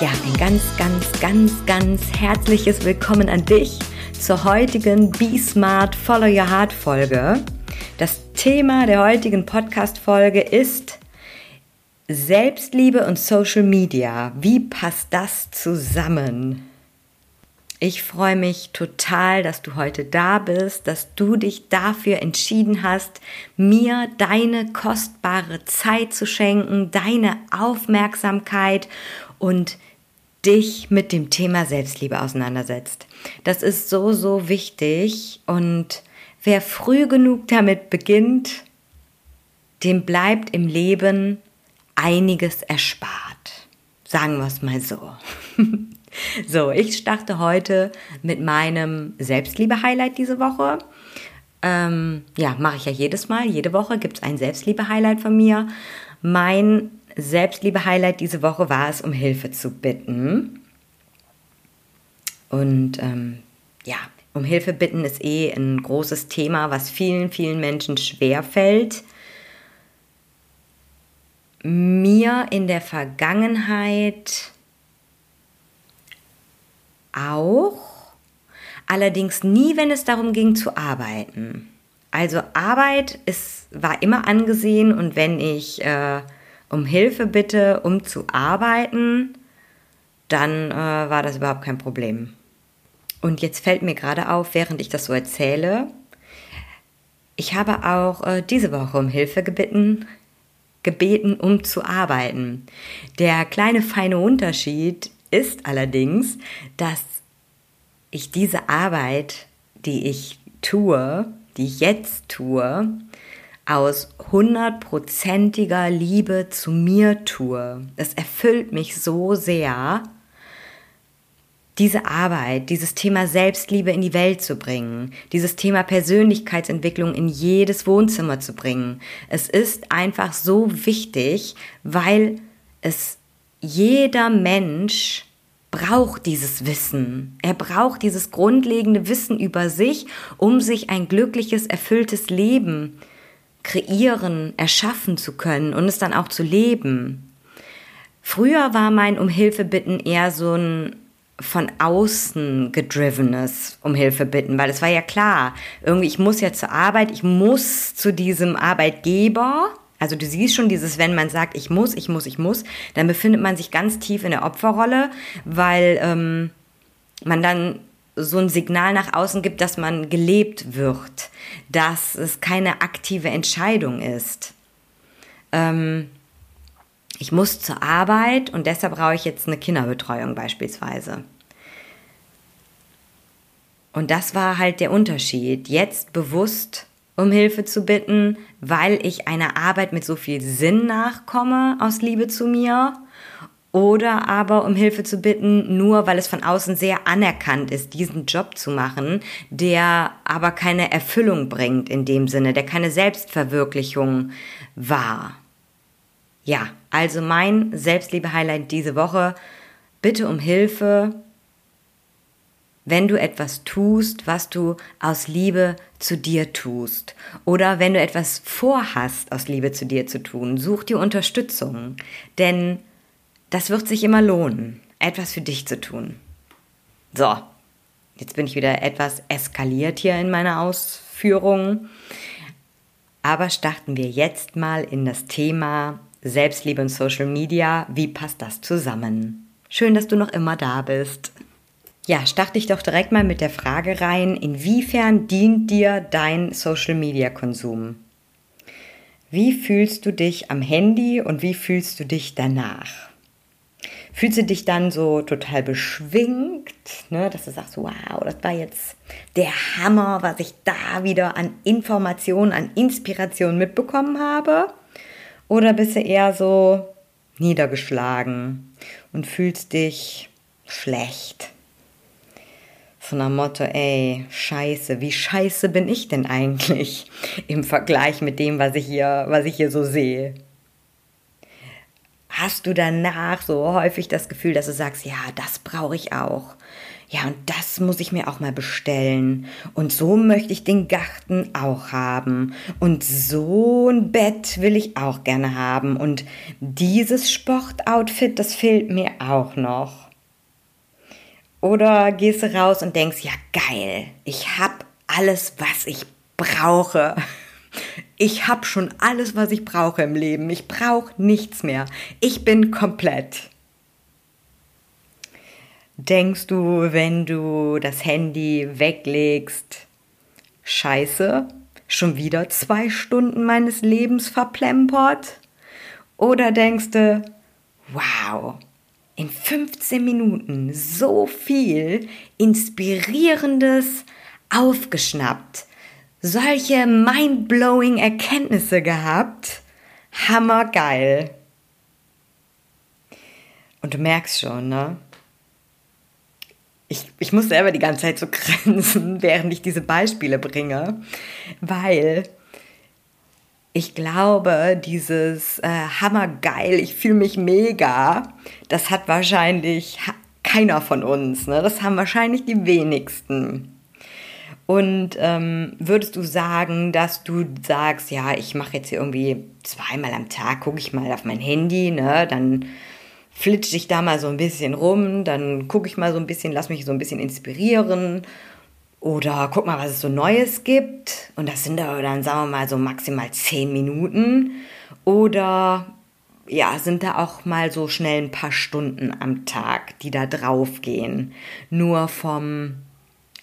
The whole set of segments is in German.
Ja, ein ganz, ganz, ganz, ganz herzliches Willkommen an dich zur heutigen Be Smart, Follow Your Heart Folge. Das Thema der heutigen Podcast Folge ist Selbstliebe und Social Media. Wie passt das zusammen? Ich freue mich total, dass du heute da bist, dass du dich dafür entschieden hast, mir deine kostbare Zeit zu schenken, deine Aufmerksamkeit und dich mit dem Thema Selbstliebe auseinandersetzt. Das ist so, so wichtig und wer früh genug damit beginnt, dem bleibt im Leben einiges erspart. Sagen wir es mal so. so, ich starte heute mit meinem Selbstliebe-Highlight diese Woche. Ähm, ja, mache ich ja jedes Mal. Jede Woche gibt es ein Selbstliebe-Highlight von mir. Mein Selbstliebe-Highlight diese Woche war es, um Hilfe zu bitten. Und ähm, ja, um Hilfe bitten ist eh ein großes Thema, was vielen, vielen Menschen schwer fällt. Mir in der Vergangenheit auch, allerdings nie, wenn es darum ging zu arbeiten. Also Arbeit ist, war immer angesehen und wenn ich äh, um Hilfe bitte, um zu arbeiten, dann äh, war das überhaupt kein Problem. Und jetzt fällt mir gerade auf, während ich das so erzähle, ich habe auch äh, diese Woche um Hilfe gebeten, gebeten, um zu arbeiten. Der kleine feine Unterschied ist allerdings, dass ich diese Arbeit, die ich tue, die ich jetzt tue, aus hundertprozentiger Liebe zu mir tue. Es erfüllt mich so sehr, diese Arbeit, dieses Thema Selbstliebe in die Welt zu bringen, dieses Thema Persönlichkeitsentwicklung in jedes Wohnzimmer zu bringen. Es ist einfach so wichtig, weil es jeder Mensch braucht dieses Wissen. Er braucht dieses grundlegende Wissen über sich, um sich ein glückliches, erfülltes Leben kreieren, erschaffen zu können und es dann auch zu leben. Früher war mein Um Hilfe bitten eher so ein von außen gedrivenes um Hilfe bitten, weil es war ja klar, irgendwie ich muss ja zur Arbeit, ich muss zu diesem Arbeitgeber. Also du siehst schon dieses, wenn man sagt, ich muss, ich muss, ich muss, dann befindet man sich ganz tief in der Opferrolle, weil ähm, man dann so ein Signal nach außen gibt, dass man gelebt wird, dass es keine aktive Entscheidung ist. Ähm, ich muss zur Arbeit und deshalb brauche ich jetzt eine Kinderbetreuung beispielsweise. Und das war halt der Unterschied. Jetzt bewusst um Hilfe zu bitten, weil ich einer Arbeit mit so viel Sinn nachkomme aus Liebe zu mir oder aber um Hilfe zu bitten, nur weil es von außen sehr anerkannt ist, diesen Job zu machen, der aber keine Erfüllung bringt in dem Sinne, der keine Selbstverwirklichung war. Ja, also mein Selbstliebe-Highlight diese Woche, bitte um Hilfe, wenn du etwas tust, was du aus Liebe zu dir tust. Oder wenn du etwas vorhast, aus Liebe zu dir zu tun, such dir Unterstützung. Denn das wird sich immer lohnen, etwas für dich zu tun. So, jetzt bin ich wieder etwas eskaliert hier in meiner Ausführung. Aber starten wir jetzt mal in das Thema Selbstliebe und Social Media. Wie passt das zusammen? Schön, dass du noch immer da bist. Ja, starte ich doch direkt mal mit der Frage rein, inwiefern dient dir dein Social Media Konsum? Wie fühlst du dich am Handy und wie fühlst du dich danach? Fühlst du dich dann so total beschwingt, ne, dass du sagst, wow, das war jetzt der Hammer, was ich da wieder an Informationen, an Inspiration mitbekommen habe? Oder bist du eher so niedergeschlagen und fühlst dich schlecht. So nach Motto, ey, scheiße, wie scheiße bin ich denn eigentlich im Vergleich mit dem, was ich hier, was ich hier so sehe? Hast du danach so häufig das Gefühl, dass du sagst, ja, das brauche ich auch. Ja, und das muss ich mir auch mal bestellen. Und so möchte ich den Garten auch haben. Und so ein Bett will ich auch gerne haben. Und dieses Sportoutfit, das fehlt mir auch noch. Oder gehst du raus und denkst, ja geil, ich hab alles, was ich brauche. Ich hab schon alles, was ich brauche im Leben. Ich brauche nichts mehr. Ich bin komplett. Denkst du, wenn du das Handy weglegst, scheiße, schon wieder zwei Stunden meines Lebens verplempert? Oder denkst du, wow, in 15 Minuten so viel Inspirierendes aufgeschnappt, solche mind-blowing Erkenntnisse gehabt. Hammergeil. Und du merkst schon, ne? Ich, ich muss selber die ganze Zeit so grinsen, während ich diese Beispiele bringe, weil ich glaube, dieses äh, Hammergeil, ich fühle mich mega, das hat wahrscheinlich keiner von uns. Ne? Das haben wahrscheinlich die wenigsten. Und ähm, würdest du sagen, dass du sagst, ja, ich mache jetzt hier irgendwie zweimal am Tag, gucke ich mal auf mein Handy, ne? dann flitsche ich da mal so ein bisschen rum, dann gucke ich mal so ein bisschen, lass mich so ein bisschen inspirieren oder guck mal, was es so Neues gibt. Und das sind dann, sagen wir mal, so maximal zehn Minuten. Oder ja, sind da auch mal so schnell ein paar Stunden am Tag, die da draufgehen. Nur vom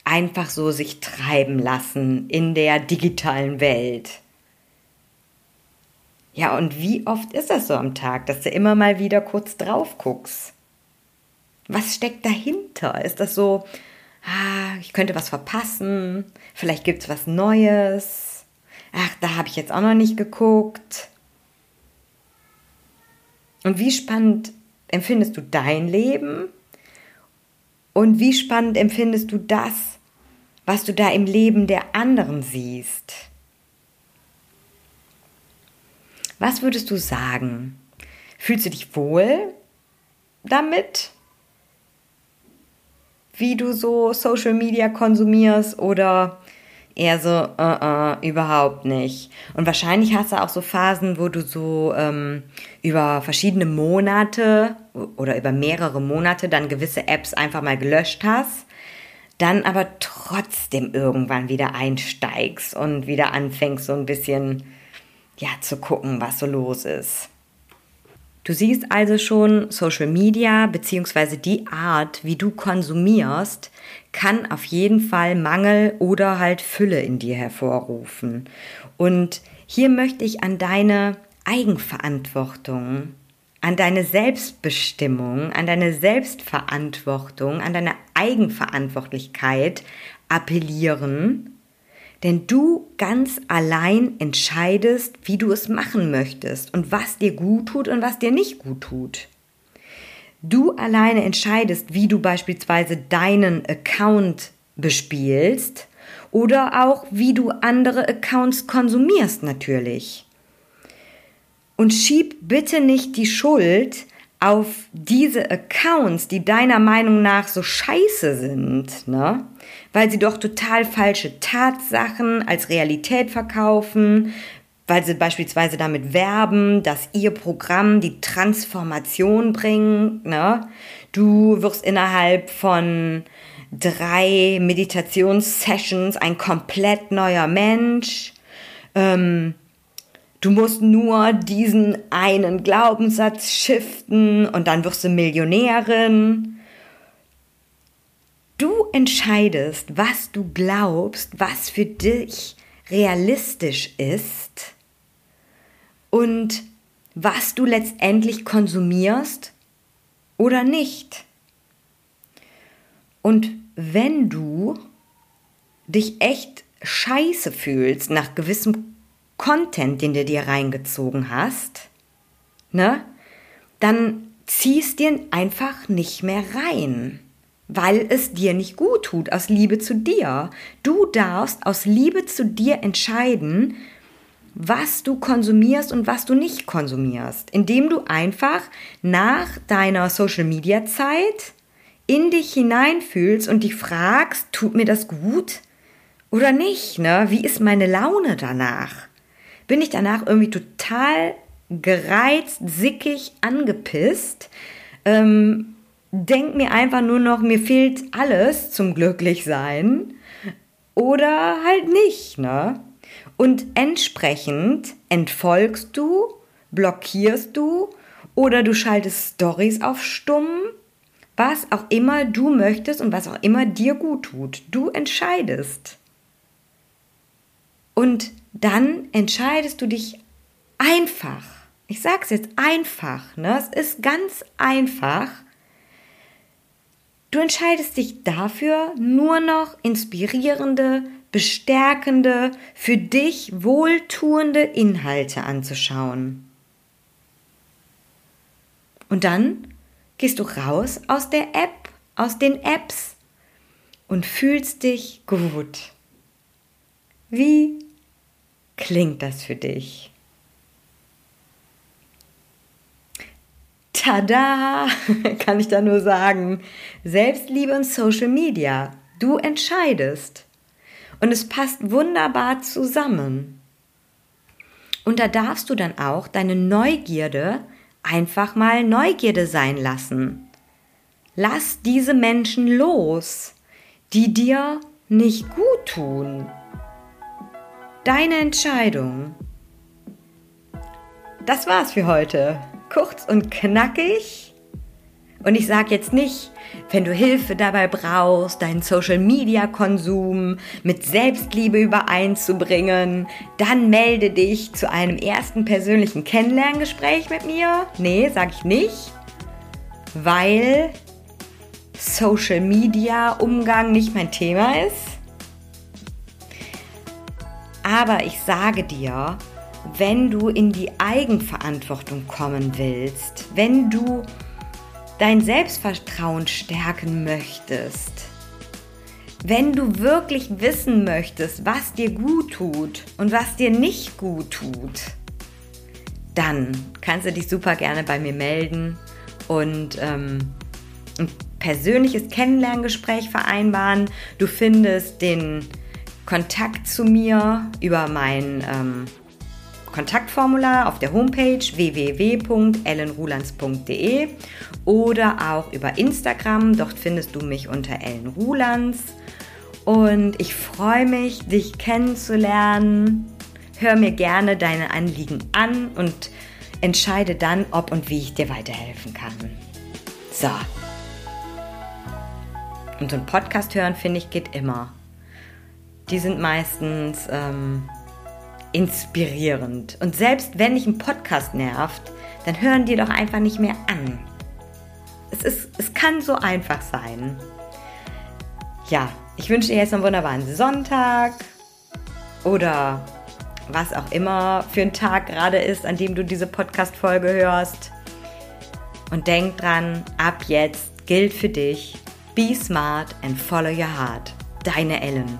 einfach so sich treiben lassen in der digitalen Welt. Ja, und wie oft ist das so am Tag, dass du immer mal wieder kurz drauf guckst? Was steckt dahinter? Ist das so, ah, ich könnte was verpassen, vielleicht gibt es was Neues, ach, da habe ich jetzt auch noch nicht geguckt. Und wie spannend empfindest du dein Leben? Und wie spannend empfindest du das, was du da im Leben der anderen siehst? Was würdest du sagen? Fühlst du dich wohl damit? wie du so Social Media konsumierst oder eher so, uh -uh, überhaupt nicht. Und wahrscheinlich hast du auch so Phasen, wo du so ähm, über verschiedene Monate oder über mehrere Monate dann gewisse Apps einfach mal gelöscht hast, dann aber trotzdem irgendwann wieder einsteigst und wieder anfängst so ein bisschen, ja, zu gucken, was so los ist. Du siehst also schon, Social Media bzw. die Art, wie du konsumierst, kann auf jeden Fall Mangel oder halt Fülle in dir hervorrufen. Und hier möchte ich an deine Eigenverantwortung, an deine Selbstbestimmung, an deine Selbstverantwortung, an deine Eigenverantwortlichkeit appellieren denn du ganz allein entscheidest, wie du es machen möchtest und was dir gut tut und was dir nicht gut tut. Du alleine entscheidest, wie du beispielsweise deinen Account bespielst oder auch wie du andere Accounts konsumierst natürlich. Und schieb bitte nicht die Schuld auf diese Accounts, die deiner Meinung nach so scheiße sind, ne? weil sie doch total falsche Tatsachen als Realität verkaufen, weil sie beispielsweise damit werben, dass ihr Programm die Transformation bringt. Ne? Du wirst innerhalb von drei Meditationssessions ein komplett neuer Mensch. Ähm, du musst nur diesen einen Glaubenssatz shiften und dann wirst du Millionärin. Du entscheidest, was du glaubst, was für dich realistisch ist und was du letztendlich konsumierst oder nicht. Und wenn du dich echt scheiße fühlst nach gewissem Content, den du dir reingezogen hast, ne, dann ziehst dir einfach nicht mehr rein, weil es dir nicht gut tut, aus Liebe zu dir. Du darfst aus Liebe zu dir entscheiden, was du konsumierst und was du nicht konsumierst, indem du einfach nach deiner Social-Media-Zeit in dich hineinfühlst und dich fragst, tut mir das gut oder nicht? Ne? Wie ist meine Laune danach? Bin ich danach irgendwie total gereizt, sickig, angepisst? Ähm, denk mir einfach nur noch, mir fehlt alles zum Glücklichsein oder halt nicht, ne? Und entsprechend entfolgst du, blockierst du oder du schaltest Stories auf stumm, was auch immer du möchtest und was auch immer dir gut tut. Du entscheidest. Und dann entscheidest du dich einfach. Ich sag's jetzt einfach, ne? Es ist ganz einfach. Du entscheidest dich dafür, nur noch inspirierende, bestärkende, für dich wohltuende Inhalte anzuschauen. Und dann gehst du raus aus der App, aus den Apps und fühlst dich gut. Wie klingt das für dich? Tada, kann ich da nur sagen. Selbstliebe und Social Media. Du entscheidest. Und es passt wunderbar zusammen. Und da darfst du dann auch deine Neugierde einfach mal Neugierde sein lassen. Lass diese Menschen los, die dir nicht gut tun. Deine Entscheidung. Das war's für heute. Kurz und knackig. Und ich sage jetzt nicht, wenn du Hilfe dabei brauchst, deinen Social-Media-Konsum mit Selbstliebe übereinzubringen, dann melde dich zu einem ersten persönlichen Kennenlerngespräch mit mir. Nee, sage ich nicht, weil Social-Media-Umgang nicht mein Thema ist. Aber ich sage dir, wenn du in die Eigenverantwortung kommen willst, wenn du dein Selbstvertrauen stärken möchtest, wenn du wirklich wissen möchtest, was dir gut tut und was dir nicht gut tut, dann kannst du dich super gerne bei mir melden und ähm, ein persönliches Kennenlerngespräch vereinbaren. Du findest den Kontakt zu mir über mein ähm, Kontaktformular auf der Homepage www.ellenrulands.de oder auch über Instagram. Dort findest du mich unter Ellen Rulands. Und ich freue mich, dich kennenzulernen. Hör mir gerne deine Anliegen an und entscheide dann, ob und wie ich dir weiterhelfen kann. So. Und so ein Podcast hören, finde ich, geht immer. Die sind meistens ähm, inspirierend. Und selbst wenn dich ein Podcast nervt, dann hören die doch einfach nicht mehr an. Es, ist, es kann so einfach sein. Ja, ich wünsche dir jetzt einen wunderbaren Sonntag oder was auch immer für ein Tag gerade ist, an dem du diese Podcast-Folge hörst. Und denk dran, ab jetzt gilt für dich, be smart and follow your heart. Deine Ellen.